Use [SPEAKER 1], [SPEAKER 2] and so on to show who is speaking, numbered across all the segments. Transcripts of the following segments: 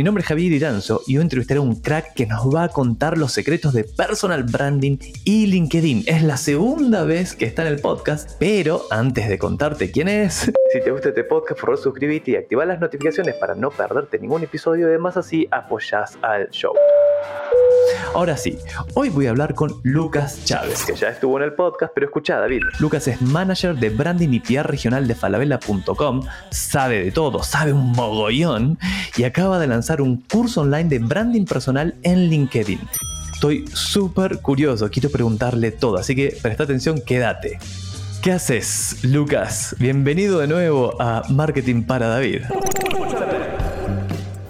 [SPEAKER 1] Mi nombre es Javier Iranzo y hoy entrevistaré a un crack que nos va a contar los secretos de personal branding y LinkedIn. Es la segunda vez que está en el podcast, pero antes de contarte quién es, si te gusta este podcast, por favor suscríbete y activa las notificaciones para no perderte ningún episodio además así apoyás al show. Ahora sí, hoy voy a hablar con Lucas Chávez, que ya estuvo en el podcast, pero escucha David. Lucas es manager de branding y PR regional de falabella.com, sabe de todo, sabe un mogollón y acaba de lanzar un curso online de branding personal en LinkedIn. Estoy súper curioso, quiero preguntarle todo, así que presta atención, quédate. ¿Qué haces, Lucas? Bienvenido de nuevo a Marketing para David.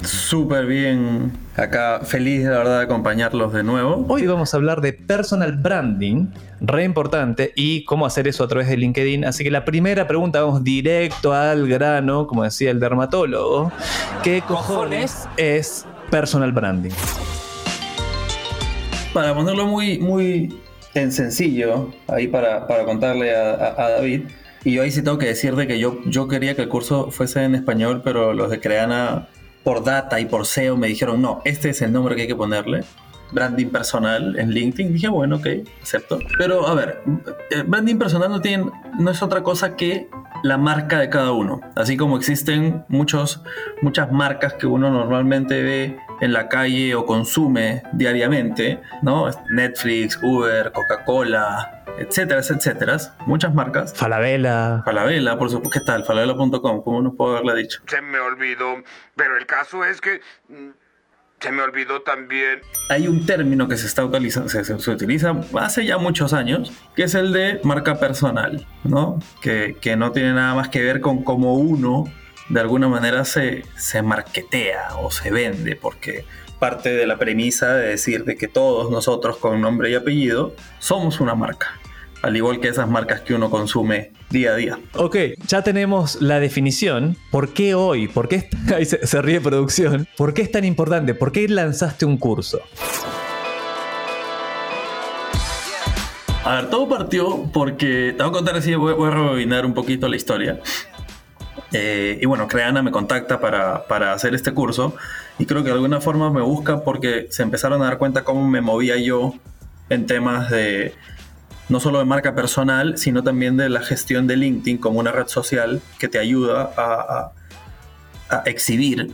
[SPEAKER 2] Súper bien. Acá feliz de verdad de acompañarlos de nuevo.
[SPEAKER 1] Hoy vamos a hablar de personal branding, re importante, y cómo hacer eso a través de LinkedIn. Así que la primera pregunta, vamos directo al grano, como decía el dermatólogo. ¿Qué cojones es personal branding?
[SPEAKER 2] Para ponerlo muy, muy en sencillo, ahí para, para contarle a, a, a David, y yo ahí sí tengo que decirte que yo, yo quería que el curso fuese en español, pero los de Creana por data y por SEO me dijeron, no, este es el nombre que hay que ponerle. Branding personal en LinkedIn. Dije, bueno, ok, acepto. Pero a ver, eh, branding personal no, tiene, no es otra cosa que la marca de cada uno. Así como existen muchos, muchas marcas que uno normalmente ve en la calle o consume diariamente, ¿no? Netflix, Uber, Coca-Cola, etcétera, etcétera, muchas marcas.
[SPEAKER 1] Falabella.
[SPEAKER 2] Falabella, por supuesto. ¿Qué tal? Falabella.com, ¿cómo nos puedo haberla dicho?
[SPEAKER 3] Se me olvidó, pero el caso es que mm, se me olvidó también.
[SPEAKER 2] Hay un término que se está utilizando, se, se, se, utiliza hace ya muchos años, que es el de marca personal, ¿no? Que, que no tiene nada más que ver con cómo uno de alguna manera se, se marketea o se vende, porque parte de la premisa de decir de que todos nosotros con nombre y apellido somos una marca al igual que esas marcas que uno consume día a día.
[SPEAKER 1] Ok, ya tenemos la definición. ¿Por qué hoy? ¿Por qué ahí se, se, ríe producción? ¿Por qué es tan importante? ¿Por qué lanzaste un curso?
[SPEAKER 2] A ver, todo partió porque, te voy a contar así, voy, voy a rebobinar un poquito la historia. Eh, y bueno, Creana me contacta para, para, hacer este curso y creo que de alguna forma me busca porque se empezaron a dar cuenta cómo me movía yo en temas de no solo de marca personal, sino también de la gestión de LinkedIn como una red social que te ayuda a, exhibir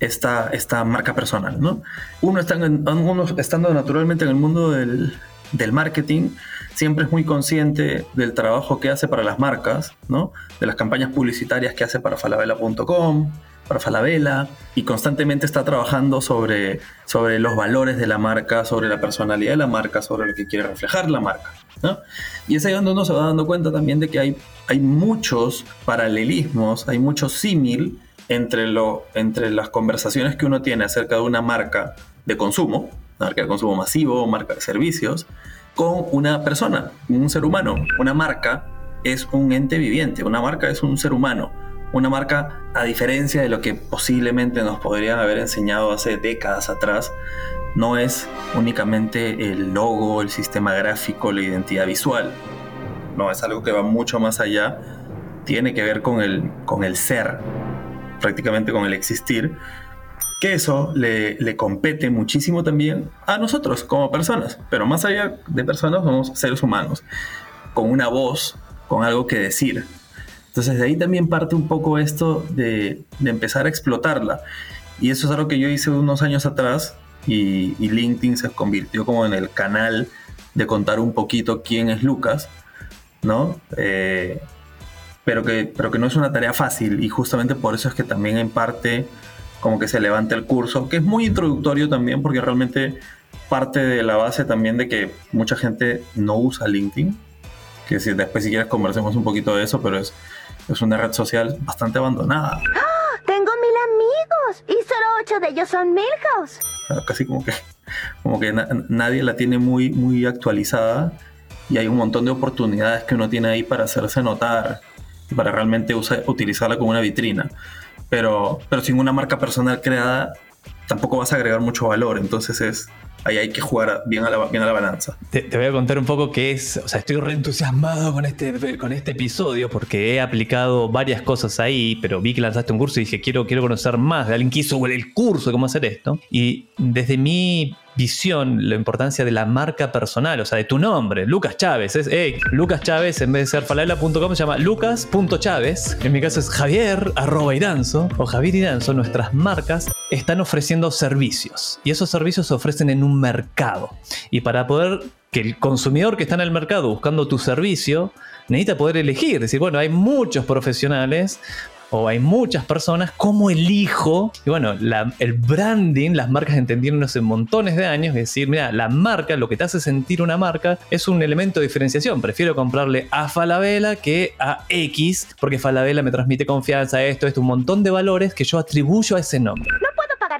[SPEAKER 2] esta, esta marca personal. ¿no? Uno, está uno estando naturalmente en el mundo del, del marketing, siempre es muy consciente del trabajo que hace para las marcas, ¿no? de las campañas publicitarias que hace para falabella.com, para Falabella, y constantemente está trabajando sobre, sobre los valores de la marca, sobre la personalidad de la marca, sobre lo que quiere reflejar la marca. Y es ahí donde uno se va dando cuenta también de que hay, hay muchos paralelismos, hay mucho símil entre, lo, entre las conversaciones que uno tiene acerca de una marca de consumo, marca de consumo masivo, marca de servicios, con una persona, un ser humano. Una marca es un ente viviente, una marca es un ser humano. Una marca, a diferencia de lo que posiblemente nos podrían haber enseñado hace décadas atrás, no es únicamente el logo, el sistema gráfico, la identidad visual. No, es algo que va mucho más allá. Tiene que ver con el, con el ser, prácticamente con el existir que eso le, le, compete muchísimo también a nosotros como personas, pero más allá de personas somos seres humanos, con una voz, con algo que decir. Entonces de ahí también parte un poco esto de, de empezar a explotarla. Y eso es algo que yo hice unos años atrás y, y, LinkedIn se convirtió como en el canal de contar un poquito quién es Lucas, ¿no? Eh, pero, que, pero que no es una tarea fácil y justamente por eso es que también en parte como que se levante el curso, que es muy introductorio también porque realmente parte de la base también de que mucha gente no usa LinkedIn, que si después si quieres conversemos un poquito de eso, pero es, es una red social bastante abandonada.
[SPEAKER 4] ¡Oh! Tengo mil amigos y solo ocho de ellos son Milhouse.
[SPEAKER 2] Casi como que como que nadie la tiene muy, muy actualizada y hay un montón de oportunidades que uno tiene ahí para hacerse notar y para realmente utilizarla como una vitrina. Pero, pero sin una marca personal creada tampoco vas a agregar mucho valor, entonces es, ahí hay que jugar bien a la, bien a la balanza.
[SPEAKER 1] Te, voy a contar un poco qué es, o sea, estoy reentusiasmado con este, con este episodio porque he aplicado varias cosas ahí, pero vi que lanzaste un curso y dije, quiero, quiero conocer más de alguien que hizo el curso de cómo hacer esto. Y desde mi visión la importancia de la marca personal, o sea, de tu nombre, Lucas Chávez. Es, hey, Lucas Chávez, en vez de ser falabella.com, se llama lucas.chávez. En mi caso es Javier, arroba Iranzo, o Javier Iranzo. Nuestras marcas están ofreciendo servicios. Y esos servicios se ofrecen en un mercado. Y para poder que el consumidor que está en el mercado buscando tu servicio necesita poder elegir. Decir, bueno, hay muchos profesionales o hay muchas personas, ¿cómo elijo? Y bueno, el branding, las marcas entendieron hace montones de años, es decir, mira, la marca, lo que te hace sentir una marca es un elemento de diferenciación. Prefiero comprarle a Falabella que a X, porque Falabella me transmite confianza, esto, esto, un montón de valores que yo atribuyo a ese nombre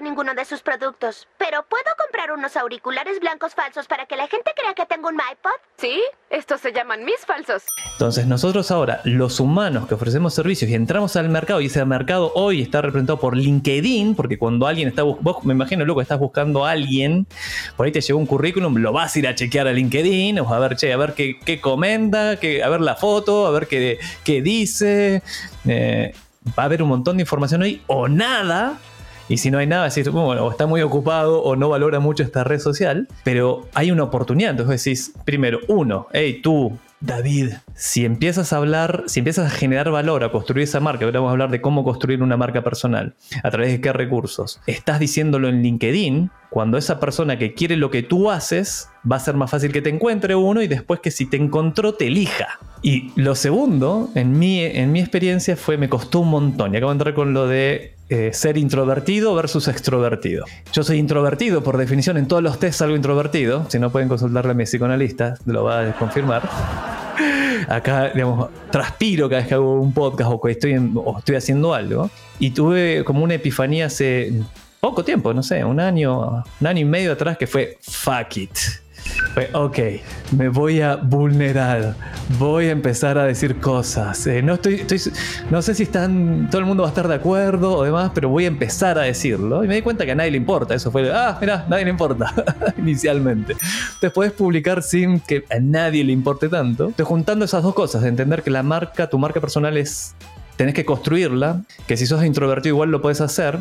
[SPEAKER 4] ninguno de sus productos, pero ¿puedo comprar unos auriculares blancos falsos para que la gente crea que tengo un iPod?
[SPEAKER 5] Sí, estos se llaman mis falsos.
[SPEAKER 1] Entonces nosotros ahora, los humanos que ofrecemos servicios y entramos al mercado, y ese mercado hoy está representado por LinkedIn, porque cuando alguien está, vos me imagino, loco, estás buscando a alguien, por ahí te llegó un currículum, lo vas a ir a chequear a LinkedIn, o a ver, che, a ver qué, qué comenta, qué, a ver la foto, a ver qué, qué dice. Eh, va a haber un montón de información hoy o nada y si no hay nada, decís, bueno, o está muy ocupado o no valora mucho esta red social, pero hay una oportunidad. Entonces decís, primero, uno, hey, tú, David, si empiezas a hablar, si empiezas a generar valor, a construir esa marca, ahora vamos a hablar de cómo construir una marca personal, a través de qué recursos, estás diciéndolo en LinkedIn, cuando esa persona que quiere lo que tú haces, va a ser más fácil que te encuentre uno y después que si te encontró te elija. Y lo segundo, en mi, en mi experiencia, fue, me costó un montón. Y acabo de entrar con lo de eh, ser introvertido versus extrovertido. Yo soy introvertido por definición, en todos los test salgo introvertido. Si no pueden consultarle a mi psicoanalista, lo va a confirmar. Acá, digamos, transpiro cada vez que hago un podcast o, estoy, o estoy haciendo algo. Y tuve como una epifanía hace poco tiempo, no sé, un año, un año y medio atrás que fue fuck it ok, me voy a vulnerar, voy a empezar a decir cosas. Eh, no, estoy, no sé si están, todo el mundo va a estar de acuerdo o demás, pero voy a empezar a decirlo. Y me di cuenta que a nadie le importa. Eso fue, ah, mira, nadie le importa inicialmente. Entonces puedes publicar sin que a nadie le importe tanto. Estoy juntando esas dos cosas, de entender que la marca, tu marca personal es tenés que construirla, que si sos introvertido igual lo puedes hacer,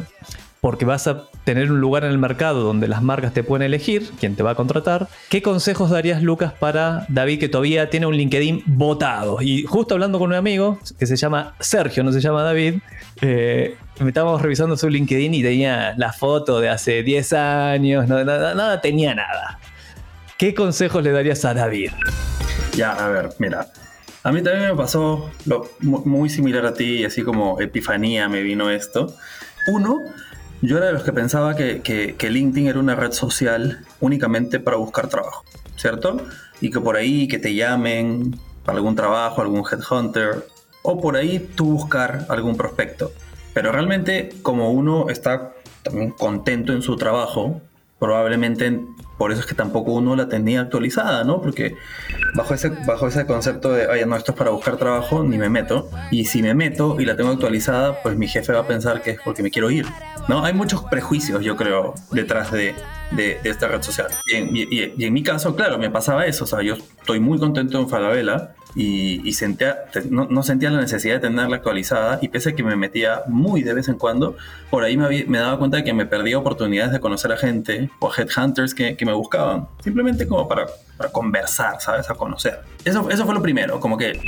[SPEAKER 1] porque vas a tener un lugar en el mercado donde las marcas te pueden elegir, quién te va a contratar. ¿Qué consejos darías, Lucas, para David que todavía tiene un LinkedIn votado? Y justo hablando con un amigo que se llama Sergio, no se llama David, eh, me estábamos revisando su LinkedIn y tenía la foto de hace 10 años, nada, nada, tenía nada. ¿Qué consejos le darías a David?
[SPEAKER 2] Ya, a ver, mira. A mí también me pasó lo, muy similar a ti, así como epifanía me vino esto. Uno, yo era de los que pensaba que, que, LinkedIn era una red social únicamente para buscar trabajo, ¿cierto? Y que por ahí que te llamen algún trabajo, algún headhunter, o por ahí tú buscar algún prospecto. Pero realmente como uno está también contento en su trabajo, probablemente por eso es que tampoco uno la tenía actualizada, ¿no? Porque bajo ese, bajo ese concepto de, oye, no, esto es para buscar trabajo, ni me meto. Y si me meto y la tengo actualizada, pues mi jefe va a pensar que es porque me quiero ir. ¿No? Hay muchos prejuicios, yo creo, detrás de, de, esta red social. Y en, mi caso, claro, me pasaba eso. O sea, yo estoy muy contento en Falabella y, sentía, no, sentía la necesidad de tenerla actualizada y pese a que me metía muy de vez en cuando, por ahí me, me daba cuenta de que me perdía oportunidades de conocer a gente o headhunters que, que me buscaban, simplemente como para, para, conversar, ¿sabes? A conocer. Eso, eso fue lo primero, como que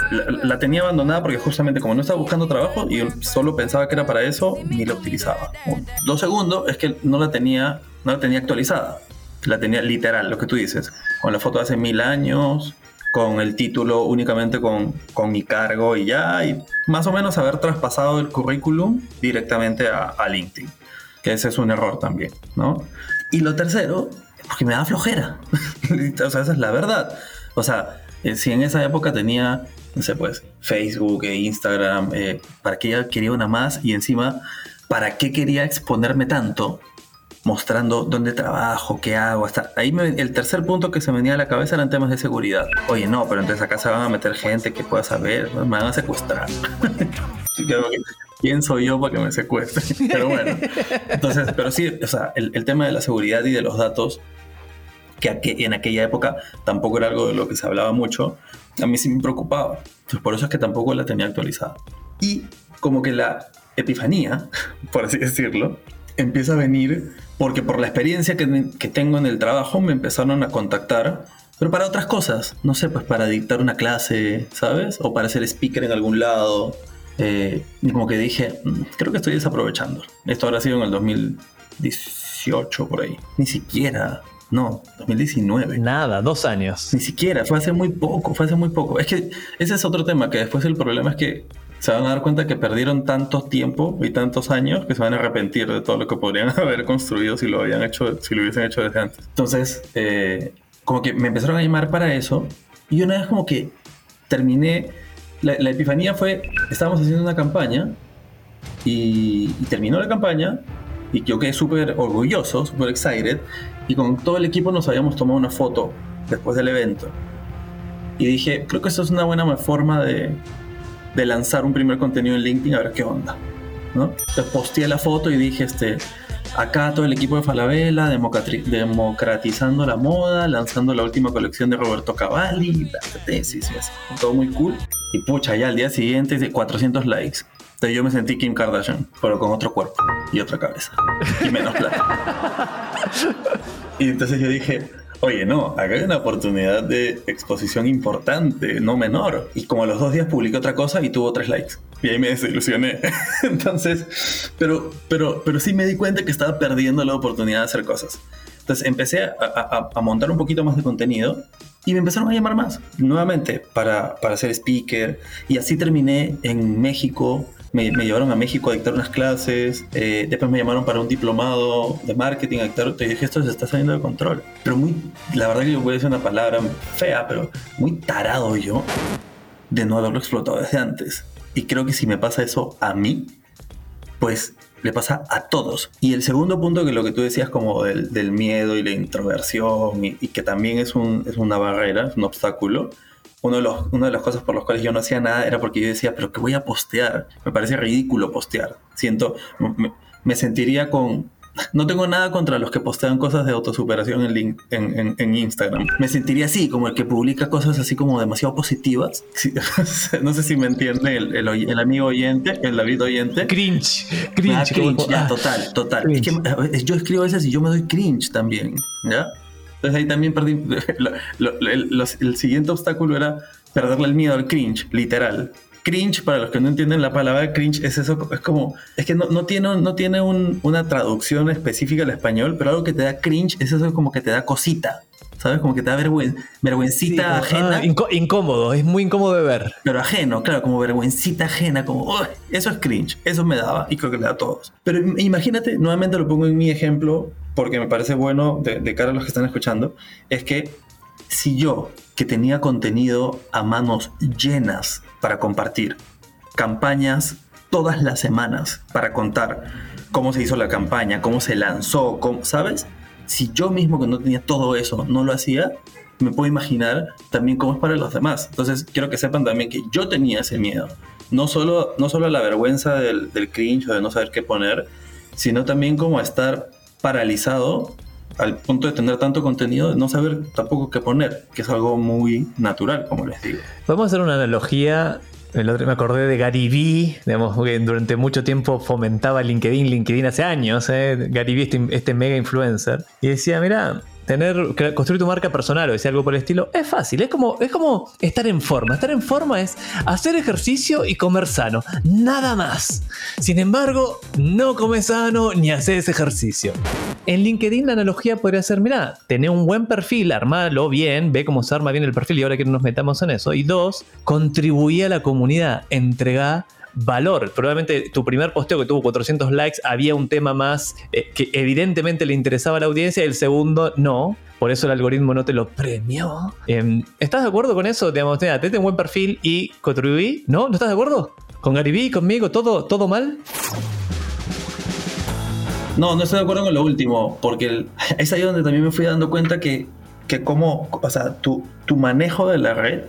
[SPEAKER 2] la, tenía abandonada porque justamente como no estaba buscando trabajo y solo pensaba que era para eso, ni la utilizaba. Lo segundo es que no la tenía, no la tenía actualizada. La tenía literal, lo que tú dices, con la foto de hace mil años, con el título únicamente con, con, mi cargo y ya, y más o menos haber traspasado el currículum directamente a, a, LinkedIn, que ese es un error también, ¿no? Y lo tercero, porque me da flojera, o sea, esa es la verdad. O sea, eh, si en esa época tenía, no sé, pues, Facebook e Instagram, eh, ¿para qué quería una más? Y encima, ¿para qué quería exponerme tanto? Mostrando dónde trabajo, qué hago. Hasta ahí me- el tercer punto que se me venía a la cabeza eran temas de seguridad. Oye, no, pero entonces acá se van a meter gente que pueda saber, me van a secuestrar. ¿Quién soy yo para que me secuestren? Pero bueno, entonces, pero sí, o sea, el, el tema de la seguridad y de los datos, que en aquella época tampoco era algo de lo que se hablaba mucho, a mí sí me preocupaba. Entonces, por eso es que tampoco la tenía actualizada. Y como que la epifanía, por así decirlo, empieza a venir porque por la experiencia que, que tengo en el trabajo me empezaron a contactar, pero para otras cosas, no sé, pues para dictar una clase, ¿sabes? O para ser speaker en algún lado. Eh, y como que dije, "Mm, creo que estoy desaprovechando. Esto habrá sido en el 2018 por ahí. Ni siquiera, no, 2019.
[SPEAKER 1] Nada, dos años.
[SPEAKER 2] Ni siquiera, fue hace muy poco, fue hace muy poco. Es que ese es otro tema, que después el problema es que se van a dar cuenta que perdieron tanto tiempo y tantos años que se van a arrepentir de todo lo que podrían haber construido si lo habían hecho, si lo hubiesen hecho desde antes. Entonces, eh, como que me empezaron a llamar para eso y una vez como que terminé, la, epifanía fue, estábamos haciendo una campaña y, y terminó la campaña y yo quedé súper orgulloso, súper excited y con todo el equipo nos habíamos tomado una foto después del evento. Y dije, creo que esto es una buena forma de, de lanzar un primer contenido en LinkedIn a ver qué onda. ¿no? Entonces posteé la foto y dije, este, acá todo el equipo de Falabella, democratizando la moda, lanzando la última colección de Roberto Cavalli, así, todo muy cool. Y pucha, ya al día siguiente de 400 likes. Entonces yo me sentí Kim Kardashian, pero con otro cuerpo y otra cabeza y menos plata. Y entonces yo dije, oye, no, acá hay una oportunidad de exposición importante, no menor. Y como a los dos días publiqué otra cosa y tuvo tres likes. Y ahí me desilusioné. entonces, pero, pero, pero sí me di cuenta que estaba perdiendo la oportunidad de hacer cosas. Entonces empecé a, a- a montar un poquito más de contenido y me empezaron a llamar más, nuevamente, para, para ser speaker. Y así terminé en México. Me, llevaron a México a dictar unas clases. eh, después me llamaron para un diplomado de marketing a dictar. Y dije, esto se está saliendo de control. Pero muy, la verdad que yo voy a decir una palabra fea, pero muy tarado yo de no haberlo explotado desde antes. Y creo que si me pasa eso a mí, pues le pasa a todos. Y el segundo punto, que lo que tú decías como del, del miedo y la introversión, y, y que también es, un, es una barrera, es un obstáculo. Uno de los, una de las cosas por las cuales yo no hacía nada era porque yo decía, pero ¿qué voy a postear? Me parece ridículo postear. Siento, me, me sentiría con... No tengo nada contra los que postean cosas de autosuperación en, link- en, en- en Instagram. Me sentiría así, como el que publica cosas así como demasiado positivas. Sí, no sé si me entiende el, el el amigo oyente, el David oyente.
[SPEAKER 1] Cringe,
[SPEAKER 2] Ah,
[SPEAKER 1] cringe.
[SPEAKER 2] cringe,
[SPEAKER 1] como-
[SPEAKER 2] ya,
[SPEAKER 1] ah.
[SPEAKER 2] total, total.
[SPEAKER 1] cringe.
[SPEAKER 2] Es que yo escribo a veces y yo me doy cringe también, ¿ya? Entonces ahí también perdí. el siguiente obstáculo era perderle el miedo al cringe, literal. Cringe, para los que no entienden la palabra cringe, es eso, es como, es que no, no tiene, no tiene un- una traducción específica al español, pero algo que te da cringe es eso como que te da cosita, ¿sabes? Como que te da vergüen, vergüencita
[SPEAKER 1] Ah,
[SPEAKER 2] ajena.
[SPEAKER 1] incó- incómodo, es muy incómodo de ver.
[SPEAKER 2] Pero ajeno, claro, como vergüencita ajena, como, "Uy, eso es cringe, eso me daba y creo que le da a todos. Pero im- imagínate, nuevamente lo pongo en mi ejemplo, porque me parece bueno de, de cara a los que están escuchando, es que si yo, que tenía contenido a manos llenas para compartir, campañas todas las semanas para contar cómo se hizo la campaña, cómo se lanzó, cómo, ¿sabes? Si yo mismo que no tenía todo eso no lo hacía, me puedo imaginar también cómo es para los demás. Entonces quiero que sepan también que yo tenía ese miedo. No solo, no solo la vergüenza del, del cringe o de no saber qué poner, sino también como estar paralizado al punto de tener tanto contenido, no saber tampoco qué poner, que es algo muy natural, como les digo.
[SPEAKER 1] Podemos hacer una analogía. El otro me acordé de Gary Vee, digamos, que durante mucho tiempo fomentaba LinkedIn, LinkedIn hace años, ¿eh? Gary Vee, este, este mega influencer, y decía, mira, tener, construir tu marca personal o decir algo por el estilo, es fácil, es como, es como estar en forma. Estar en forma es hacer ejercicio y comer sano, nada más. Sin embargo, no comes sano ni haces ejercicio. En LinkedIn la analogía podría ser, mira, tener un buen perfil, armalo bien, ve cómo se arma bien el perfil y ahora que nos metamos en eso. Y dos, contribuí a la comunidad, entrega valor. Probablemente tu primer posteo que tuvo 400 likes había un tema más eh, que evidentemente le interesaba a la audiencia el segundo no. Por eso el algoritmo no te lo premió. Em, ¿Estás de acuerdo con eso? Digamos, mira, tenete un buen perfil y contribuí. ¿No? ¿No estás de acuerdo? ¿Con Vee, conmigo, todo, todo mal?
[SPEAKER 2] No, no estoy de acuerdo con lo último, porque el- es ahí donde también me fui dando cuenta que, que como, o sea, tu, tu manejo de la red,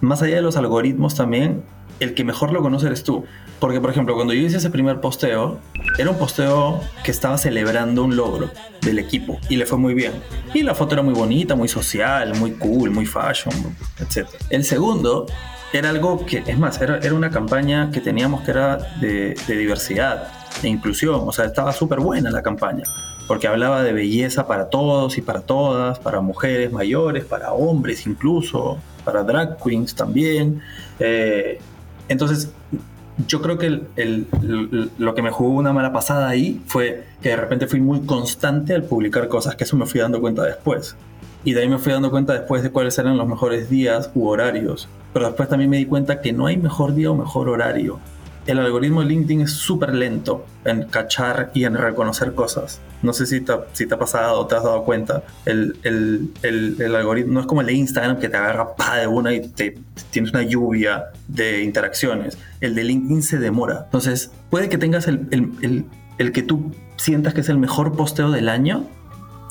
[SPEAKER 2] más allá de los algoritmos también, el que mejor lo conoce eres tú. Porque, por ejemplo, cuando yo hice ese primer posteo, era un posteo que estaba celebrando un logro del equipo y le fue muy bien. Y la foto era muy bonita, muy social, muy cool, muy fashion, etc. El segundo era algo que, es más, era, era una campaña que teníamos que era de, de diversidad e inclusión. O sea, estaba súper buena la campaña. Porque hablaba de belleza para todos y para todas, para mujeres mayores, para hombres incluso, para drag queens también. Eh, entonces, yo creo que el- lo que me jugó una mala pasada ahí fue que de repente fui muy constante al publicar cosas, que eso me fui dando cuenta después. Y de ahí me fui dando cuenta después de cuáles eran los mejores días u horarios. Pero después también me di cuenta que no hay mejor día o mejor horario. El algoritmo de LinkedIn es súper lento en cachar y en reconocer cosas. No sé si te, si te ha pasado te has dado cuenta. El, el- el- el algoritmo no es como el de Instagram que te agarra pa de una y te, tienes una lluvia de interacciones. El de LinkedIn se demora. Entonces, puede que tengas el, que tú sientas que es el mejor posteo del año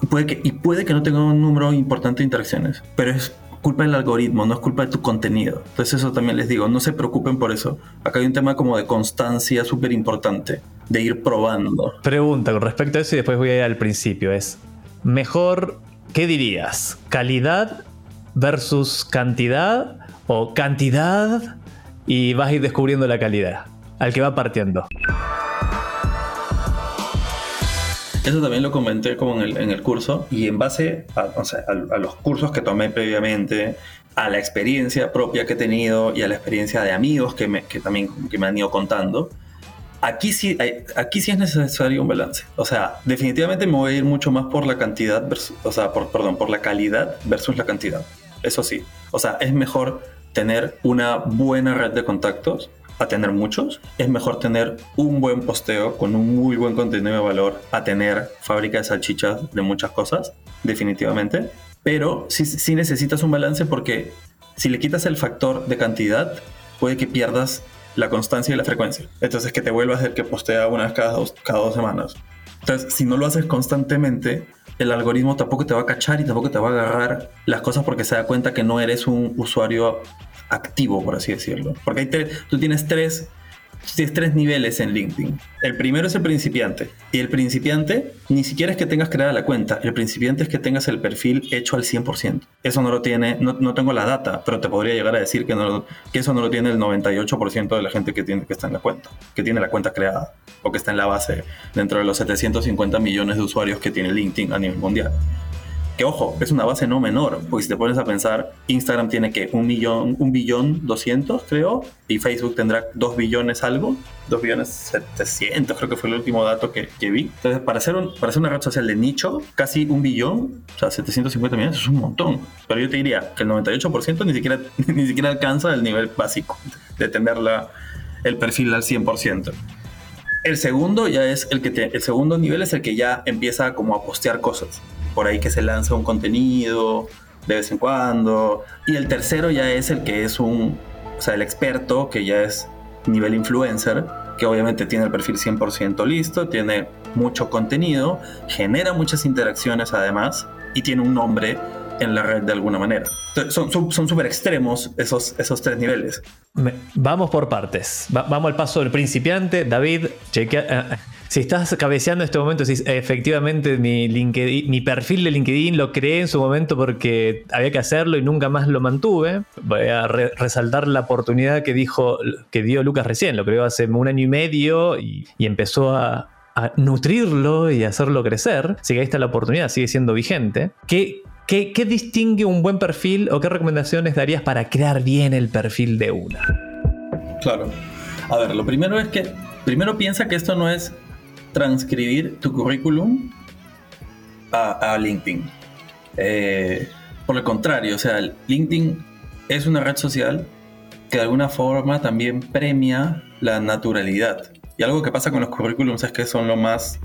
[SPEAKER 2] puede que, y puede que no tenga un número importante de interacciones, pero es culpa del algoritmo, no es culpa de tu contenido. Entonces eso también les digo, no se preocupen por eso. Acá hay un tema como de constancia súper importante, de ir probando.
[SPEAKER 1] Pregunta con respecto a eso y después voy a ir al principio. Es mejor, ¿qué dirías? ¿Calidad versus cantidad? ¿O cantidad y vas a ir descubriendo la calidad? Al que va partiendo.
[SPEAKER 2] Eso también lo comenté como en el, en el curso y en base a, los cursos que tomé previamente, a la experiencia propia que he tenido y a la experiencia de amigos que, también que me han ido contando, aquí sí, aquí sí es necesario un balance. O sea, definitivamente me voy a ir mucho más por la cantidad, versus- o sea, perdón, por la calidad versus la cantidad. Eso sí. O sea, es mejor tener una buena red de contactos a tener muchos. Es mejor tener un buen posteo con un muy buen contenido de valor a tener fábrica de salchichas de muchas cosas, definitivamente. Pero sí, necesitas un balance porque si le quitas el factor de cantidad, puede que pierdas la constancia y la frecuencia. Entonces que te vuelvas el que postea una vez cada dos, cada dos semanas. Entonces, si no lo haces constantemente, el algoritmo tampoco te va a cachar y tampoco te va a agarrar las cosas porque se da cuenta que no eres un usuario activo, por así decirlo. Porque hay tú tienes tres, tienes tres niveles en LinkedIn. El primero es el principiante. Y el principiante ni siquiera es que tengas creada la cuenta. El principiante es que tengas el perfil hecho al 100%. Eso no lo tiene, no, no tengo la data, pero te podría llegar a decir que, no que eso no lo tiene el 98% de la gente que, tiene, que está en la cuenta, que tiene la cuenta creada o que está en la base dentro de los 750 millones de usuarios que tiene LinkedIn a nivel mundial. Que ojo, es una base no menor, porque si te pones a pensar, Instagram tiene que un millón, un billón doscientos, creo, y Facebook tendrá dos billones algo, dos billones setecientos, creo que fue el último dato que, que vi. Entonces, para hacer, un, para hacer una red social de nicho, casi un billón, o sea, 750 millones, es un montón. Pero yo te diría que el 98% ni siquiera, ni siquiera alcanza el nivel básico de tener la, el perfil al 100%. El segundo ya es el que te- el segundo nivel es el que ya empieza como a postear cosas. Por ahí que se lanza un contenido de vez en cuando. Y el tercero ya es el que es un, o sea, el experto que ya es nivel influencer, que obviamente tiene el perfil 100% listo, tiene mucho contenido, genera muchas interacciones además y tiene un nombre en la red de alguna manera. Son súper son, extremos esos, esos tres niveles.
[SPEAKER 1] Vamos por partes. Va- vamos al paso del principiante. David, chequea. eh, si estás cabeceando en este momento, decís, efectivamente mi, perfil de LinkedIn lo creé en su momento porque había que hacerlo y nunca más lo mantuve. Voy a re- resaltar la oportunidad que dijo, que dio Lucas recién. Lo creó hace un año y medio y, y empezó a, a nutrirlo y hacerlo crecer. Así que ahí está la oportunidad, sigue siendo vigente. ¿Qué, qué, distingue un buen perfil o qué recomendaciones darías para crear bien el perfil de una?
[SPEAKER 2] Claro. A ver, lo primero es que, primero piensa que esto no es transcribir tu currículum a, a LinkedIn. Eh, por el contrario, o sea, LinkedIn es una red social que de alguna forma también premia la naturalidad. Y algo que pasa con los currículums es que son lo más,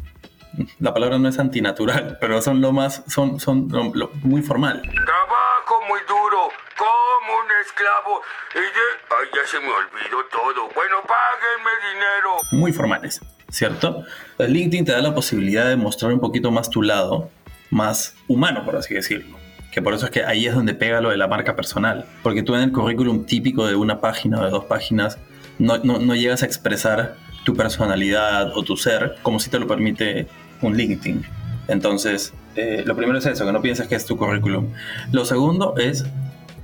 [SPEAKER 2] la palabra no es antinatural, pero son lo más, son, son lo- lo- muy formal.
[SPEAKER 3] Trabajo muy duro, como un esclavo. Y de... Ay, ya se me olvidó todo. Bueno, páguenme dinero.
[SPEAKER 2] muy formales. ¿cierto? LinkedIn te da la posibilidad de mostrar un poquito más tu lado, más humano, por así decirlo. Que por eso es que ahí es donde pega lo de la marca personal. Porque tú en el currículum típico de una página o de dos páginas no, no, no llegas a expresar tu personalidad o tu ser como si te lo permite un LinkedIn. Entonces, eh, lo primero es eso, que no pienses que es tu currículum. Lo segundo es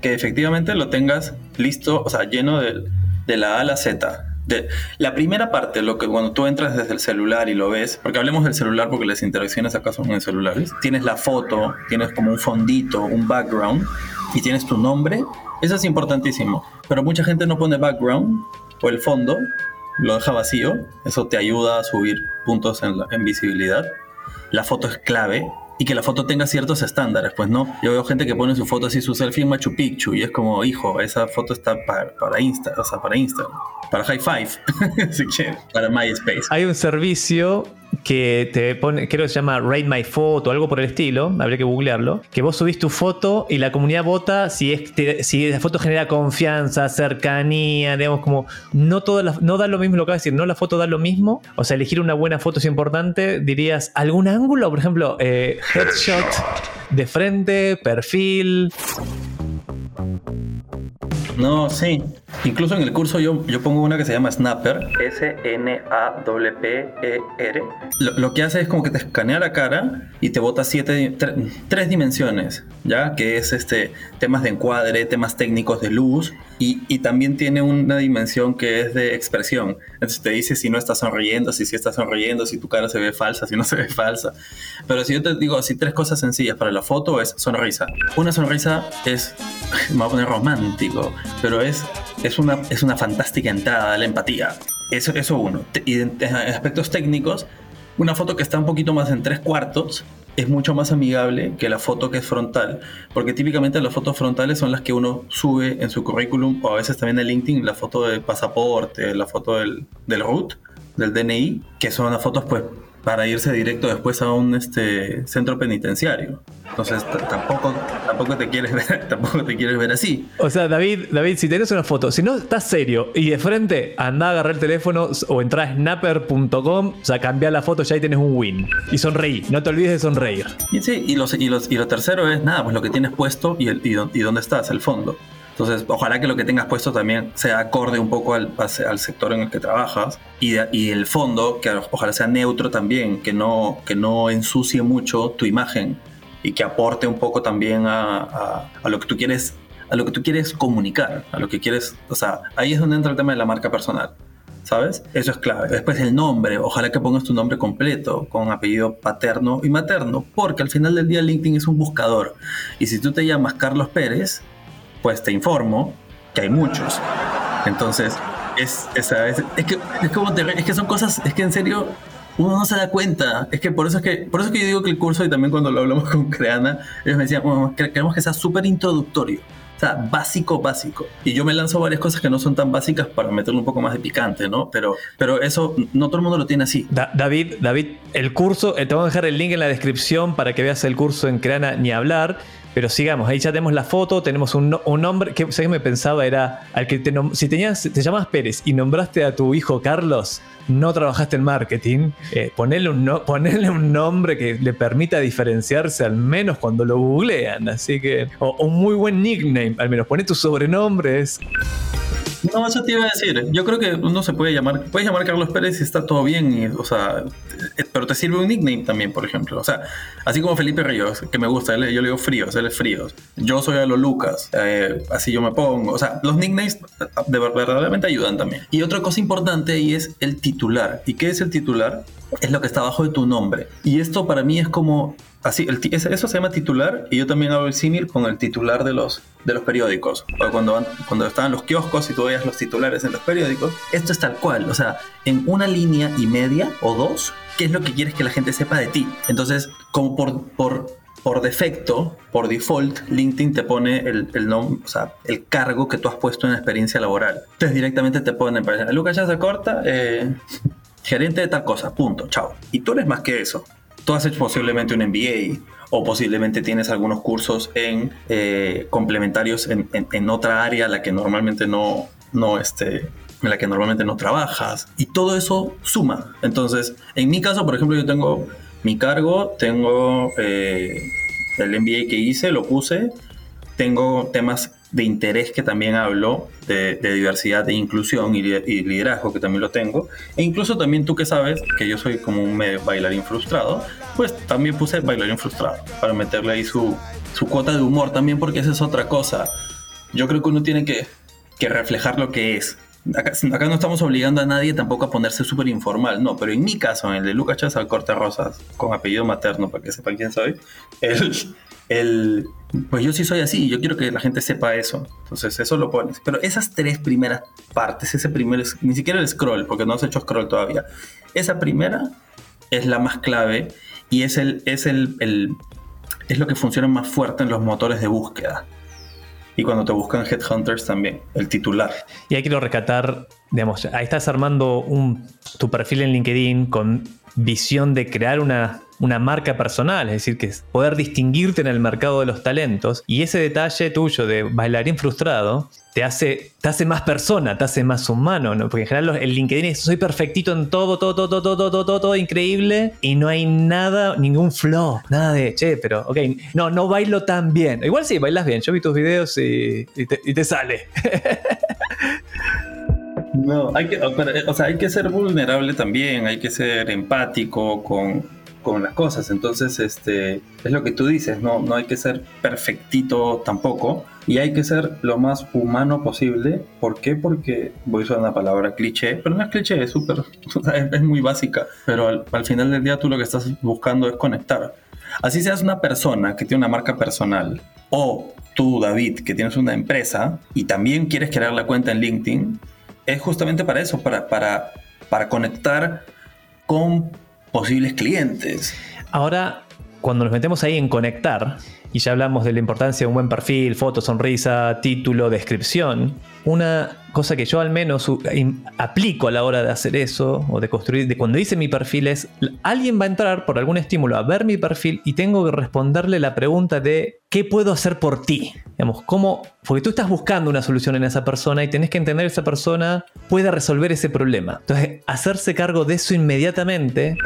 [SPEAKER 2] que efectivamente lo tengas listo, o sea, lleno de, de la A a la Z. De, la primera parte, lo que cuando tú entras desde el celular y lo ves, porque hablemos del celular porque las interacciones acá son en celulares, tienes la foto, tienes como un fondito, un background y tienes tu nombre, eso es importantísimo. Pero mucha gente no pone background o el fondo, lo deja vacío, eso te ayuda a subir puntos en, visibilidad. La foto es clave, y que la foto tenga ciertos estándares, pues no. Yo veo gente que pone su foto así, su selfie en Machu Picchu, y es como, hijo, esa foto está para, para Insta, o sea, para Instagram, para High Five, si quieres, para MySpace.
[SPEAKER 1] Hay un servicio que te pone, creo que se llama Rate My Photo algo por el estilo, habría que googlearlo, que vos subís tu foto y la comunidad vota si, es, si la foto genera confianza, cercanía, digamos, como no, todas las- no da lo mismo lo que va a decir, no la foto da lo mismo, o sea, elegir una buena foto es importante, dirías, algún ángulo, por ejemplo, eh, headshot de frente, perfil,
[SPEAKER 2] No, sí. Incluso en el curso yo, yo pongo una que se llama Snapper. S-N-A-P-P-E-R. Lo, lo que hace es como que te escanea la cara y te bota siete, tre- tres dimensiones, ¿ya? Que es este, temas de encuadre, temas técnicos de luz y, y también tiene una dimensión que es de expresión. Entonces te dice si no estás sonriendo, si sí estás sonriendo, si tu cara se ve falsa, si no se ve falsa. Pero si yo te digo así tres cosas sencillas para la foto es sonrisa. Una sonrisa es, me voy a poner romántico, pero es, es, una, es una fantástica entrada a la empatía. Eso, eso uno. Y en en aspectos técnicos, una foto que está un poquito más en tres cuartos es mucho más amigable que la foto que es frontal, porque típicamente las fotos frontales son las que uno sube en su currículum o a veces también en LinkedIn, la foto del pasaporte, la foto del, del RUT, del DNI, que son las fotos pues para irse directo después a un este, centro penitenciario. Entonces tampoco, tampoco, te quieres ver, tampoco te quieres ver así.
[SPEAKER 1] O sea, David, David, si tenés una foto, si no estás serio y de frente, anda a agarrar el teléfono o entra a snapper.com, o sea, cambia la foto, ya ahí tenés un win. Y sonreí, no te olvides de sonreír.
[SPEAKER 2] Y sí, y, los, y, los, y lo tercero es nada, pues lo que tienes puesto y, el, y dónde estás, el fondo. Entonces, ojalá que lo que tengas puesto también sea acorde un poco al, al sector en el que trabajas y, y el fondo, que ojalá sea neutro también, que no, que no ensucie mucho tu imagen y que aporte un poco también a, a- a lo que tú quieres a lo que tú quieres comunicar, a lo que quieres, o sea, ahí es donde entra el tema de la marca personal. ¿Sabes? Eso es clave. Después el nombre, ojalá que pongas tu nombre completo, con apellido paterno y materno, porque al final del día LinkedIn es un buscador. Y si tú te llamas Carlos Pérez, pues te informo que hay muchos. Entonces, es, esa, es, es que, es, como te, es que son cosas, es que en serio uno no se da cuenta. Es que por eso es que, por eso es que yo digo que el curso, y también cuando lo hablamos con Creana, ellos me decían, bueno, que- queremos que sea súper introductorio. O sea, básico, básico. Y yo me lanzo varias cosas que no son tan básicas para meterle un poco más de picante, ¿no? Pero, pero eso, no todo el mundo lo tiene así.
[SPEAKER 1] Da- David, David, el curso, eh, te voy a dejar el link en la descripción para que veas el curso en Creana ni hablar. Pero sigamos, ahí ya tenemos la foto, tenemos un, un nombre que, ¿sabes me pensaba? Era al que te si tenías, te llamas Pérez y nombraste a tu hijo Carlos, no trabajaste en marketing, eh, ponerle, un nombre que le permita diferenciarse al menos cuando lo googlean. Así que, o, un muy buen nickname, al menos poné tu sobrenombre, es
[SPEAKER 2] No, eso te iba a decir. Yo creo que uno se puede llamar, puedes llamar Carlos Pérez y está todo bien, o sea, eh, pero te sirve un nickname también, por ejemplo. O sea, así como Felipe Ríos, que me gusta, él- yo le digo Fríos, él es Fríos. Yo soy a lo Lucas, eh, así yo me pongo. O sea, los nicknames de ver- verdaderamente ayudan también. Y otra cosa importante ahí es el titular. ¿Y qué es el titular? Es lo que está abajo de tu nombre. Y esto para mí es como Así, el eso se llama titular y yo también hago el símil con el titular de los, de los periódicos. Cuando, cuando estaban los kioscos y tú veías los titulares en los periódicos, esto es tal cual. O sea, en una línea y media o dos, ¿qué es lo que quieres que la gente sepa de ti? Entonces, como por, por, por defecto, por default, LinkedIn te pone el, el, nom- o sea, el cargo que tú has puesto en la experiencia laboral. Entonces directamente te ponen, Lucas ya se corta, eh, gerente de tal cosa, punto, chao. Y tú eres más que eso. Tú has hecho posiblemente un MBA o posiblemente tienes algunos cursos en eh, complementarios en, en- en otra área la que normalmente no, no, este, en la que normalmente no trabajas. Y todo eso suma. Entonces, en mi caso, por ejemplo, yo tengo mi cargo, tengo eh, el MBA que hice, lo puse, tengo temas de interés que también hablo, de, diversidad e inclusión y, liderazgo que también lo tengo, e incluso también tú que sabes que yo soy como un medio bailarín frustrado, pues también puse bailarín frustrado para meterle ahí su, su cuota de humor también porque esa es otra cosa. Yo creo que uno tiene que, que reflejar lo que es. Acá, acá, no estamos obligando a nadie tampoco a ponerse súper informal, no, pero en mi caso, en el de Lucas Chazal Corte Rosas, con apellido materno, para que sepan quién soy, él, el, pues yo sí soy así, yo quiero que la gente sepa eso. Entonces, eso lo pones. Pero esas tres primeras partes, ese primer, ni siquiera el scroll, porque no has hecho scroll todavía. Esa primera es la más clave y es, el, es, el, el es lo que funciona más fuerte en los motores de búsqueda. Y cuando te buscan headhunters también, el titular.
[SPEAKER 1] Y ahí quiero rescatar, digamos, ahí estás armando un, tu perfil en LinkedIn con visión de crear una una marca personal, es decir, que es poder distinguirte en el mercado de los talentos. Y ese detalle tuyo de bailarín frustrado te hace, te hace más persona, te hace más humano, ¿no? Porque en general el LinkedIn es soy perfectito en todo, todo, todo, todo, todo, todo, todo, todo increíble y no hay nada, ningún flow, nada de, che, pero, ok, no, no bailo tan bien. Igual sí, bailas bien, yo vi tus videos y, te, y te sale.
[SPEAKER 2] No, hay que, o sea, hay que ser vulnerable también, hay que ser empático con, con las cosas. Entonces, este, es lo que tú dices, no, no hay que ser perfectito tampoco y hay que ser lo más humano posible. ¿Por qué? Porque voy a usar una palabra cliché, pero no es cliché, es súper, es, muy básica, pero al, al final del día tú lo que estás buscando es conectar. Así seas una persona que tiene una marca personal o tú, David, que tienes una empresa y también quieres crear la cuenta en LinkedIn, es justamente para eso, para, para, para conectar con posibles clientes.
[SPEAKER 1] Ahora, cuando nos metemos ahí en conectar, y ya hablamos de la importancia de un buen perfil, foto, sonrisa, título, descripción, una cosa que yo al menos aplico a la hora de hacer eso o de construir, de cuando hice mi perfil es, alguien va a entrar por algún estímulo a ver mi perfil y tengo que responderle la pregunta de ¿qué puedo hacer por ti? Digamos, ¿cómo? Porque tú estás buscando una solución en esa persona y tenés que entender que esa persona puede resolver ese problema. Entonces, hacerse cargo de eso inmediatamente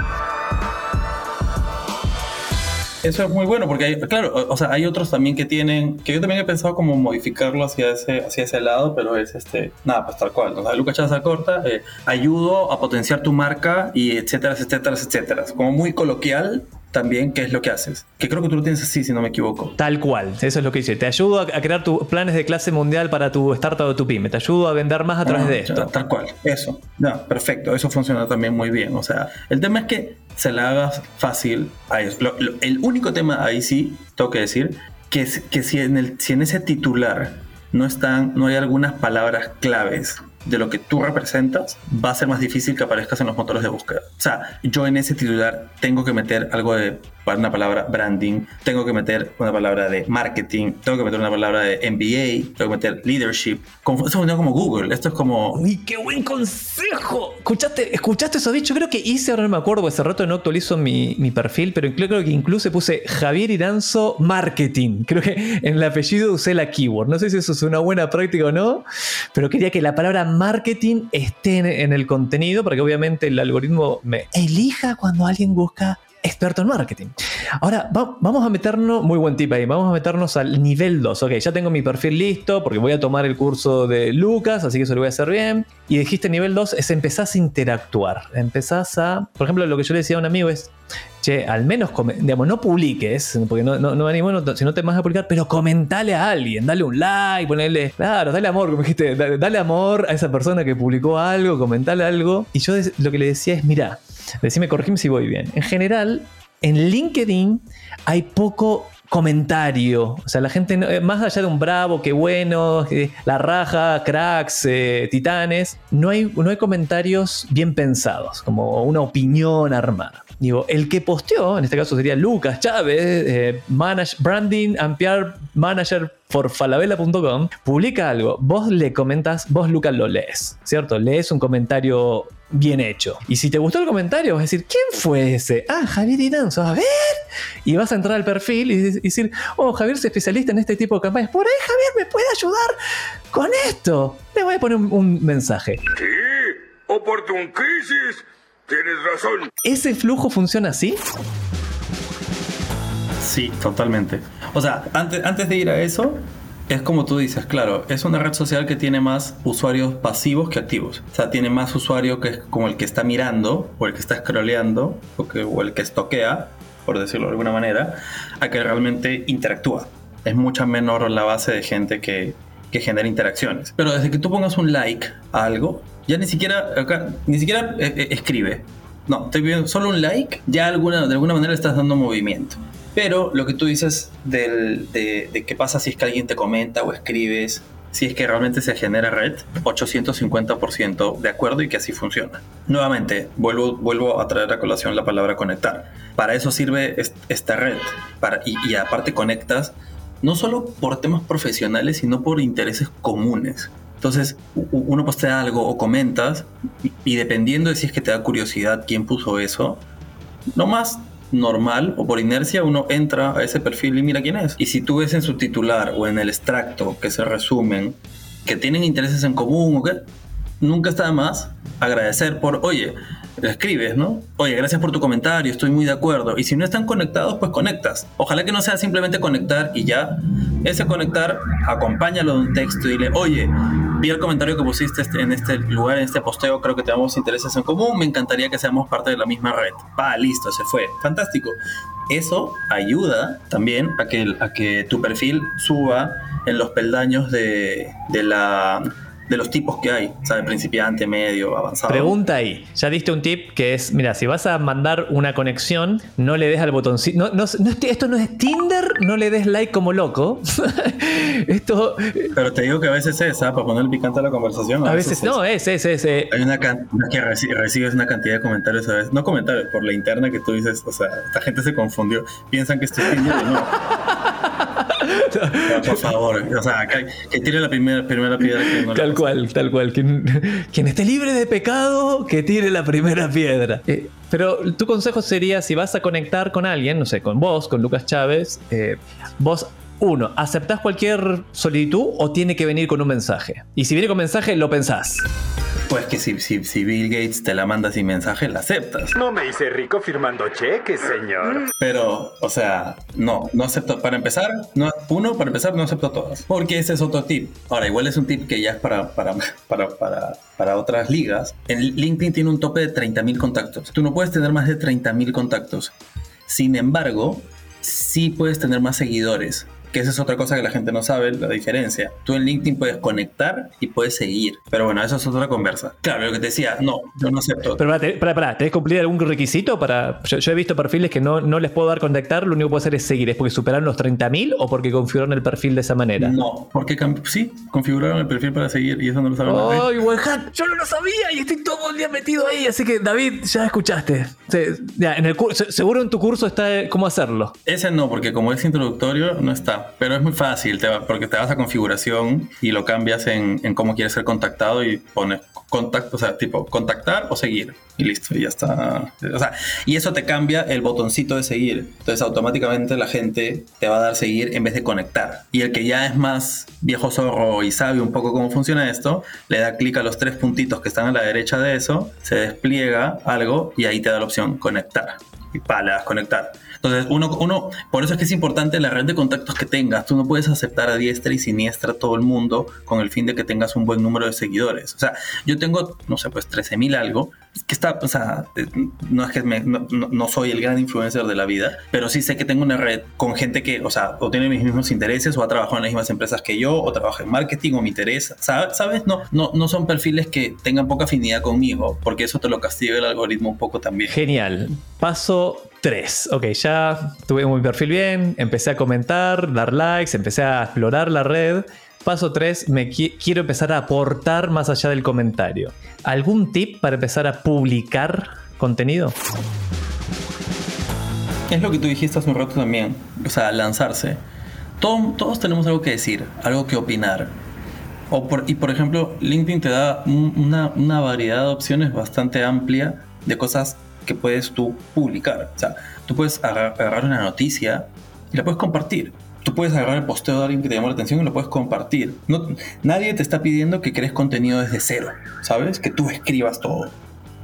[SPEAKER 2] eso es muy bueno porque hay, claro, o, sea, hay otros también que tienen, que yo también he pensado como modificarlo hacia ese, hacia ese lado, pero es este, nada, pues tal cual. O sea, Lucas Chaza corta, eh, ayudo a potenciar tu marca y etcétera, etcétera, etcétera. Como muy coloquial, también qué es lo que haces. Que creo que tú lo tienes así, si no me equivoco.
[SPEAKER 1] Tal cual, eso es lo que dice. Te ayudo a, crear tus planes de clase mundial para tu startup o tu pyme. Te ayudo a vender más a través ah, de esto.
[SPEAKER 2] Tal cual, eso. No, perfecto, eso funciona también muy bien. O sea, el tema es que se la hagas fácil a ellos. el único tema ahí sí, tengo que decir, que, que si, en el, si en ese titular no están, no hay algunas palabras claves de lo que tú representas, va a ser más difícil que aparezcas en los motores de búsqueda. O sea, yo en ese titular tengo que meter algo de una palabra branding, tengo que meter una palabra de marketing, tengo que meter una palabra de MBA, tengo que meter leadership. Como, esto funciona como Google, esto es como...
[SPEAKER 1] ¡Uy, qué buen consejo! ¿Escuchaste, escuchaste eso, dicho? Creo que hice, ahora no me acuerdo, ese rato no actualizo mi, mi perfil, pero creo que incluso puse Javier Iranzo Marketing. Creo que en el apellido usé la keyword. No sé si eso es una buena práctica o no, pero quería que la palabra marketing esté en, el contenido para que obviamente el algoritmo me elija cuando alguien busca experto en marketing. Ahora, vamos a meternos, muy buen tip ahí, vamos a meternos al nivel 2. Ok, ya tengo mi perfil listo porque voy a tomar el curso de Lucas, así que eso lo voy a hacer bien. Y dijiste nivel 2 es empezás a interactuar. Empezás a, por ejemplo, lo que yo le decía a un amigo es, che, al menos, digamos, no publiques, porque no, no, no animo, si no te vas a publicar, pero comentale a alguien, dale un like, ponele, claro, dale amor, como dijiste, dale, amor a esa persona que publicó algo, comentale algo. Y yo lo que le decía es, mira, decime, corregime si voy bien. En general, en LinkedIn hay poco comentario. O sea, la gente, eh, más allá de un bravo, qué bueno, la raja, cracks, eh, titanes, no hay, no hay comentarios bien pensados, como una opinión armada. Digo, el que posteó, en este caso sería Lucas Chávez, eh, manage, branding and PR manager por falabella.com, publica algo, vos le comentas, vos Lucas lo lees, ¿cierto? Lees un comentario bien hecho. Y si te gustó el comentario, vas a decir, ¿quién fue ese? Ah, Javier Iranzo, a ver. Y vas a entrar al perfil y decir, oh, Javier es especialista en este tipo de campañas. Por ahí Javier me puede ayudar con esto. Le voy a poner un, mensaje.
[SPEAKER 3] Sí, Oportun Crisis. Tienes razón.
[SPEAKER 1] ¿Ese flujo funciona así?
[SPEAKER 2] Sí, totalmente. O sea, antes, antes de ir a eso, es como tú dices, claro, es una red social que tiene más usuarios pasivos que activos. O sea, tiene más usuario que es como el que está mirando, o el que está scrolleando, o, que, o el que estoquea, por decirlo de alguna manera, a que realmente interactúa. Es mucha menor la base de gente que, que genera interacciones. Pero desde que tú pongas un like a algo, ya ni siquiera, acá, ni siquiera eh, eh, escribe. No, estoy viendo solo un like, ya alguna, de alguna manera estás dando movimiento. Pero lo que tú dices del, de, de qué pasa si es que alguien te comenta o escribes, si es que realmente se genera red, 850% de acuerdo y que así funciona. Nuevamente, vuelvo, vuelvo a traer a colación la palabra conectar. Para eso sirve est- esta red. Para, y, y aparte conectas no solo por temas profesionales, sino por intereses comunes. Entonces, uno postea algo o comentas, y, dependiendo de si es que te da curiosidad quién puso eso, lo más normal o por inercia uno entra a ese perfil y mira quién es. Y si tú ves en su titular o en el extracto que se resumen que tienen intereses en común o nunca está de más agradecer por, oye, escribes, ¿no? Oye, gracias por tu comentario, estoy muy de acuerdo. Y si no están conectados, pues conectas. Ojalá que no sea simplemente conectar y ya. Ese conectar, acompáñalo de un texto y dile, oye, vi el comentario que pusiste este- en este lugar, en este posteo, creo que tenemos intereses en común, me encantaría que seamos parte de la misma red. Va, listo, se fue. Fantástico. Eso ayuda también a que, a que tu perfil suba en los peldaños de, de la de los tipos que hay, ¿sabes? Principiante, medio, avanzado.
[SPEAKER 1] Pregunta ahí. Ya diste un tip que es, mira, si vas a mandar una conexión, no le des al botoncito. No, no, no es- esto no es Tinder, no le des like como loco. esto
[SPEAKER 2] Pero te digo que a veces es, ¿ah? Para poner picante a la conversación.
[SPEAKER 1] a veces
[SPEAKER 2] es.
[SPEAKER 1] no, es, es, es. eh,
[SPEAKER 2] Hay una can- que reci- recibes una cantidad de comentarios a veces, no comentarios, por la interna que tú dices, o sea, esta gente se confundió, piensan que estoy Tinder no. No, por favor, o sea, que, que tire la primera, primera piedra que no le
[SPEAKER 1] Tal cual, tal cual. Quien, quien esté libre de pecado, que tire la primera piedra. Eh, pero tu consejo sería, si vas a conectar con alguien, no sé, con vos, con Lucas Chávez, eh, vos, uno, ¿aceptás cualquier solicitud o tiene que venir con un mensaje? Y si viene con mensaje, lo pensás.
[SPEAKER 2] Pues que si, si, si Bill Gates te la manda sin mensaje, la aceptas.
[SPEAKER 6] No me hice rico firmando cheques, señor.
[SPEAKER 2] Pero, o sea, no, no acepto. Para empezar, no, uno, para empezar, no acepto todas. Porque ese es otro tip. Ahora, igual es un tip que ya es para, para, para, para, para otras ligas. En LinkedIn tiene un tope de 30.000 contactos. Tú no puedes tener más de 30.000 contactos. Sin embargo, sí puedes tener más seguidores. Que esa es otra cosa que la gente no sabe, la diferencia. Tú en LinkedIn puedes conectar y puedes seguir. Pero bueno, eso es otra conversa. Claro, lo que te decía, no, yo no acepto.
[SPEAKER 1] Pero pará, pará, pará, ¿tenés que cumplir algún requisito para...? Yo, yo he visto perfiles que no, no les puedo dar contactar, lo único que puedo hacer es seguir. ¿Es porque superaron los 30.000 o porque configuraron el perfil de esa manera?
[SPEAKER 2] No, porque sí, configuraron el perfil para seguir y eso no lo saben.
[SPEAKER 1] ¡Ay, Webhat! Yo no lo sabía y estoy todo el día metido ahí. Así que, David, ya escuchaste. Ya, en el curso, seguro en tu curso está eh, cómo hacerlo.
[SPEAKER 2] Ese no, porque como es introductorio, no está. Pero es muy fácil, te va- porque te vas a configuración y lo cambias en, en cómo quieres ser contactado y pones contacto, o sea, tipo contactar o seguir. Y listo, y ya está. O sea, y eso te cambia el botoncito de seguir. Entonces automáticamente la gente te va a dar seguir en vez de conectar. Y el que ya es más viejo zorro y sabe un poco cómo funciona esto, le da clic a los tres puntitos que están a la derecha de eso, se despliega algo y ahí te da la opción conectar. Y pa, le das conectar. Entonces, uno, uno, por eso es que es importante la red de contactos que tengas. Tú no puedes aceptar a diestra y siniestra todo el mundo con el fin de que tengas un buen número de seguidores. O sea, yo tengo, no sé, pues 13 mil algo, que está, o sea, eh, no es que me- no, no- soy el gran influencer de la vida, pero sí sé que tengo una red con gente que, o sea, o tiene mis mismos intereses, o ha trabajado en las mismas empresas que yo, o trabaja en marketing, o me interesa. ¿Sabes? No, no, no son perfiles que tengan poca afinidad conmigo, porque eso te lo castiga el algoritmo un poco también.
[SPEAKER 1] Genial. Paso 3. Ok, ya tuve mi perfil bien, empecé a comentar, dar likes, empecé a explorar la red. Paso 3, me qui- quiero empezar a aportar más allá del comentario. ¿Algún tip para empezar a publicar contenido?
[SPEAKER 2] Es lo que tú dijiste hace un rato también. O sea, lanzarse. Todo- todos tenemos algo que decir, algo que opinar. Y por ejemplo, LinkedIn te da un- una, una variedad de opciones bastante amplia de cosas que puedes tú publicar. O sea, tú puedes agar- agarrar una noticia y la puedes compartir. tú puedes agarrar el posteo de alguien que te llamó la atención y lo puedes compartir. No, nadie te está pidiendo que crees contenido desde cero, ¿sabes? Que tú escribas todo.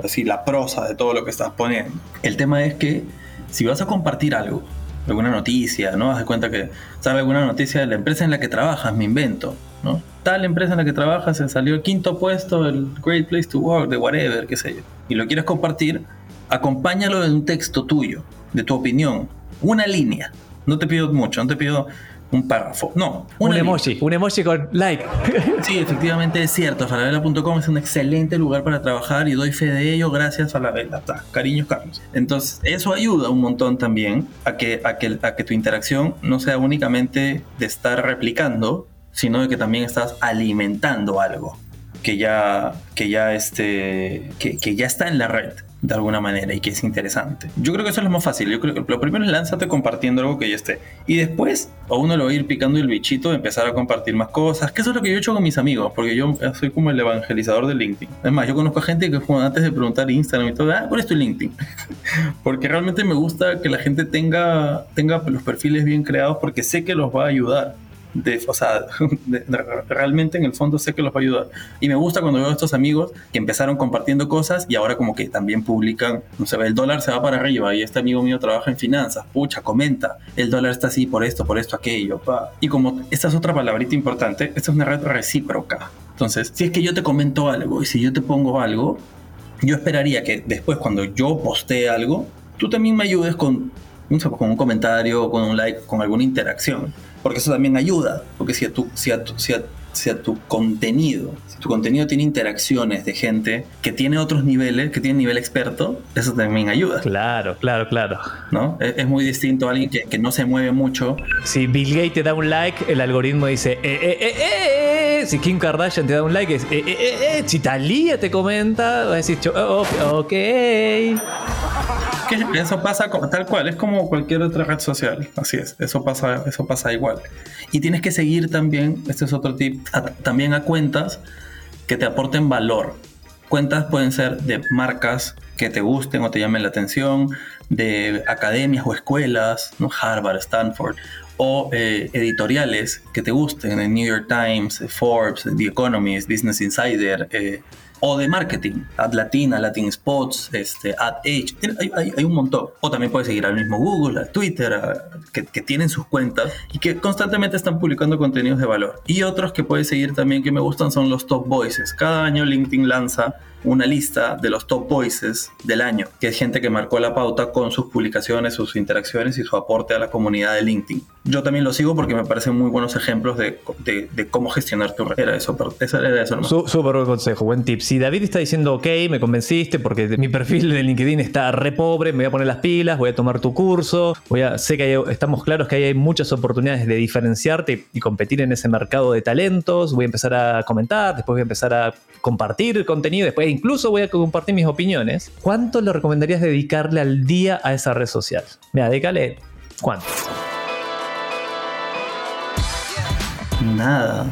[SPEAKER 2] Así, la prosa de todo lo que estás poniendo. El tema es que si vas a compartir algo, alguna noticia, ¿no? Haz de cuenta que sabe alguna noticia de la empresa en la que trabajas, me invento, ¿no? Tal empresa en la que trabajas se salió el quinto puesto, el Great Place to Work, de whatever, qué sé yo. Y lo quieres compartir, acompáñalo en un texto tuyo, de tu opinión, una línea. No te pido mucho, no te pido un párrafo. No,
[SPEAKER 1] Un emoji, un emoji con like.
[SPEAKER 2] Sí, efectivamente es cierto. Falabella.com es un excelente lugar para trabajar y doy fe de ello gracias a Falabella. Ta, Cariños, Carlos. Entonces, eso ayuda un montón también a que, a, que, a que tu interacción no sea únicamente de estar replicando, sino de que también estás alimentando algo que ya, que ya, este, que, que ya está en la red de alguna manera y que es interesante. Yo creo que eso es lo más fácil. Yo creo que lo primero es lánzate compartiendo algo que ya esté. Y después a uno lo va a ir picando el bichito empezar a compartir más cosas. Que eso es lo que yo he hecho con mis amigos, porque yo soy como el evangelizador de LinkedIn. Es yo conozco a gente que antes de preguntar Instagram y todo, ah, ¿cuál es tu LinkedIn? porque realmente me gusta que la gente tenga, tenga los perfiles bien creados porque sé que los va a ayudar de, o sea, realmente en el fondo sé que los va a ayudar. Y me gusta cuando veo a estos amigos que empezaron compartiendo cosas y ahora como que también publican, no sé, el dólar se va para arriba y este amigo mío trabaja en finanzas, pucha, comenta, el dólar está así por esto, por esto, aquello, pa. Y como esta es otra palabrita importante, esta es una red recíproca. Entonces, si es que yo te comento algo y si yo te pongo algo, yo esperaría que después cuando yo postee algo, tú también me ayudes con, con un comentario, con un like, con alguna interacción porque eso también ayuda, porque si a tu, si a tu, si a, si a tu contenido, si tu contenido tiene interacciones de gente que tiene otros niveles, que tiene nivel experto, eso también ayuda.
[SPEAKER 1] Claro, claro, claro.
[SPEAKER 2] ¿No? Es, es muy distinto a alguien que, que, no se mueve mucho.
[SPEAKER 1] Si Bill Gates te da un like, el algoritmo dice, eh, eh, eh, eh, eh. Si Kim Kardashian te da un like, es, eh, eh, eh, eh. Si Talía te comenta, va a decir, oh, ok.
[SPEAKER 2] Que eso pasa tal cual, es como cualquier otra red social, así es, eso pasa, eso pasa igual. Y tienes que seguir también, este es otro tip, a, también a cuentas que te aporten valor. Cuentas pueden ser de marcas que te gusten o te llamen la atención, de academias o escuelas, ¿no? Harvard, Stanford, o eh, editoriales que te gusten, el New York Times, Forbes, The Economist, Business Insider, eh, o de marketing, Ad Latina, Latin Spots, este, Ad Age, hay, hay, hay, un montón. O también puedes seguir al mismo Google, a Twitter, a, que, que, tienen sus cuentas y que constantemente están publicando contenidos de valor. Y otros que puedes seguir también que me gustan son los Top Voices. Cada año LinkedIn lanza una lista de los top voices del año, que es gente que marcó la pauta con sus publicaciones, sus interacciones y su aporte a la comunidad de LinkedIn. Yo también lo sigo porque me parecen muy buenos ejemplos de, de, cómo gestionar tu red. Era eso, era eso
[SPEAKER 1] Súper buen consejo, buen tip. Si David está diciendo, ok, me convenciste porque mi perfil de LinkedIn está re pobre, me voy a poner las pilas, voy a tomar tu curso, voy a, sé que hay, estamos claros que hay muchas oportunidades de diferenciarte y competir en ese mercado de talentos, voy a empezar a comentar, después voy a empezar a compartir contenido, después incluso voy a compartir mis opiniones. ¿Cuánto le recomendarías dedicarle al día a esa red social? Mira, décale, ¿cuánto?
[SPEAKER 2] Nada.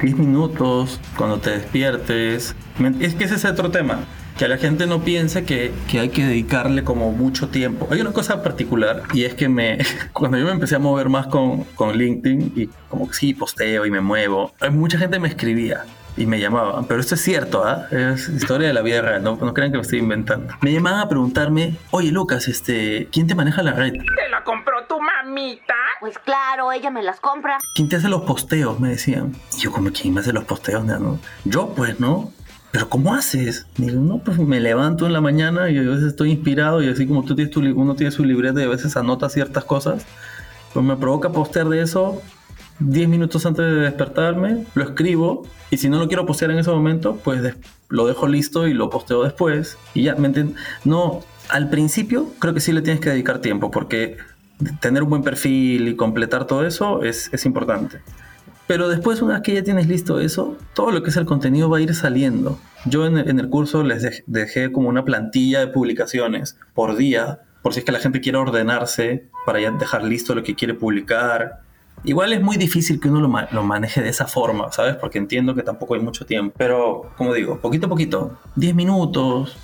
[SPEAKER 2] 10 minutos cuando te despiertes. Es que ese es otro tema. Que la gente no piense que, que, hay que dedicarle como mucho tiempo. Hay una cosa particular y es que me, cuando yo me empecé a mover más con, con LinkedIn y como que sí, posteo y me muevo, mucha gente me escribía y me llamaban, pero esto es cierto, ¿eh? es historia de la vida real, no, no crean que me estoy inventando. Me llamaban a preguntarme, oye Lucas, este, ¿quién te maneja la red?
[SPEAKER 7] ¿Te la compró tu mamita?
[SPEAKER 4] Pues claro, ella me las compra.
[SPEAKER 2] ¿Quién te hace los posteos? Me decían. Y yo como, ¿quién me hace los posteos? No? Yo pues, ¿no? Pero ¿cómo haces? Digo, no, pues me levanto en la mañana y a veces estoy inspirado y así como tú tienes tu, uno tiene su libreta y a veces anota ciertas cosas, pues me provoca postear de eso 10 minutos antes de despertarme, lo escribo y si no lo quiero postear en ese momento, pues lo dejo listo y lo posteo después y ya, ¿me entiendes? No, al principio creo que sí le tienes que dedicar tiempo porque tener un buen perfil y completar todo eso es, es importante. Pero después, una vez que ya tienes listo eso, todo lo que es el contenido va a ir saliendo. Yo en el, curso les dejé como una plantilla de publicaciones por día, por si es que la gente quiere ordenarse para ya dejar listo lo que quiere publicar. Igual es muy difícil que uno lo, ma lo, maneje de esa forma, ¿sabes? Porque entiendo que tampoco hay mucho tiempo. Pero, como digo, poquito a poquito, 10 minutos,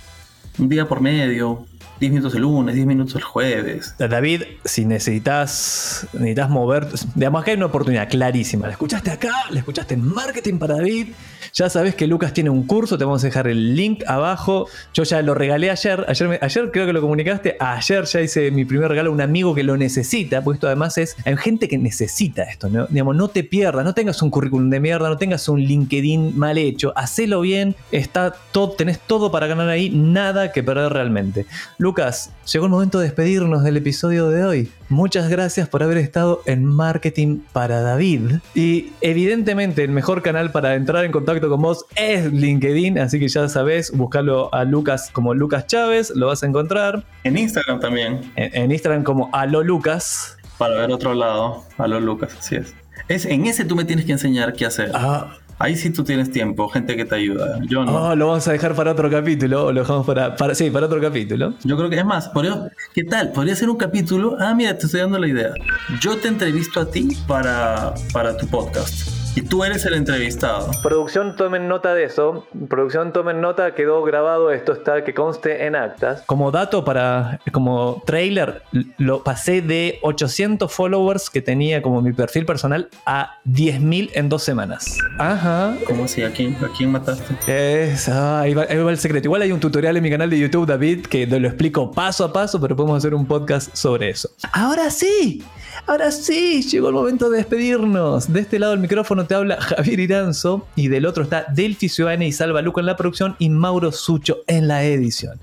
[SPEAKER 2] un día por medio, 10 minutos el lunes, 10 minutos el jueves.
[SPEAKER 1] David, si necesitas, necesitas mover, digamos que hay una oportunidad clarísima. La escuchaste acá, la escuchaste en Marketing para David. Ya sabes que Lucas tiene un curso, te vamos a dejar el link abajo. Yo ya lo regalé ayer, ayer, ayer creo que lo comunicaste, ayer ya hice mi primer regalo a un amigo que lo necesita, porque esto además es, hay gente que necesita esto. Digamos, no te pierdas, no tengas un currículum de mierda, no tengas un LinkedIn mal hecho, hacelo bien, está todo, tenés todo para ganar ahí, nada que perder realmente. Lucas, llegó el momento de despedirnos del episodio de hoy. Muchas gracias por haber estado en Marketing para David. Y evidentemente el mejor canal para entrar en contacto con vos es LinkedIn, así que ya sabes, buscarlo a Lucas como Lucas Chávez, lo vas a encontrar.
[SPEAKER 2] En Instagram también,
[SPEAKER 1] En, en Instagram como Alo Lucas.
[SPEAKER 2] para ver otro lado, a los Lucas, así es. es. En ese tú me tienes que enseñar qué hacer.
[SPEAKER 1] Ah,
[SPEAKER 2] Ahí sí tú tienes tiempo, gente que te ayuda. Yo no.
[SPEAKER 1] oh, lo vamos a dejar para otro capítulo, lo dejamos para, para, sí, para otro capítulo.
[SPEAKER 2] Yo creo que es más, podría- ¿qué tal? Podría ser un capítulo. Ah, mira, te estoy dando la idea. Yo te entrevisto a ti para, para tu podcast. Y tú eres el entrevistado.
[SPEAKER 1] Producción, tomen nota de eso. Producción, tomen nota, quedó grabado, esto está que conste en actas. Como dato para, como trailer, lo pasé de 800 followers que tenía como mi perfil personal a 10.000 en dos semanas. Ajá.
[SPEAKER 2] ¿Cómo así? ¿A quién, a quién mataste?
[SPEAKER 1] Es, ah, ahí, va, ahí va el secreto. Igual hay un tutorial en mi canal de YouTube, David, que te lo explico paso a paso, pero podemos hacer un podcast sobre eso. Ahora sí, ahora sí, llegó el momento de despedirnos. De este lado del micrófono te habla Javier Iranzo y del otro está Delphi Ciudadana y Salva Luca en la producción y Mauro Sucho en la edición.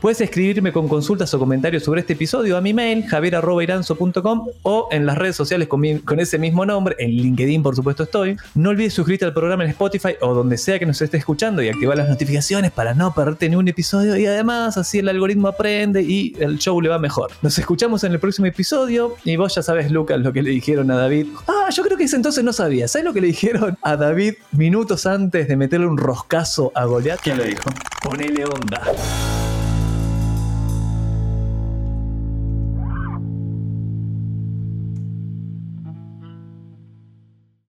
[SPEAKER 1] Puedes escribirme con consultas o comentarios sobre este episodio a mi mail, javier.iranzo.com o en las redes sociales con, con ese mismo nombre, en LinkedIn por supuesto estoy. No olvides suscribirte al programa en Spotify o donde sea que nos esté escuchando y activar las notificaciones para no perderte ni un episodio y además así el algoritmo aprende y el show le va mejor. Nos escuchamos en el próximo episodio y vos ya sabes Lucas lo que le dijeron a David. Ah, yo creo que ese entonces no sabía. ¿Sabes lo que dijeron a David minutos antes de meterle un roscazo a Goliath?
[SPEAKER 2] ¿Quién le dijo?
[SPEAKER 1] Ponele onda.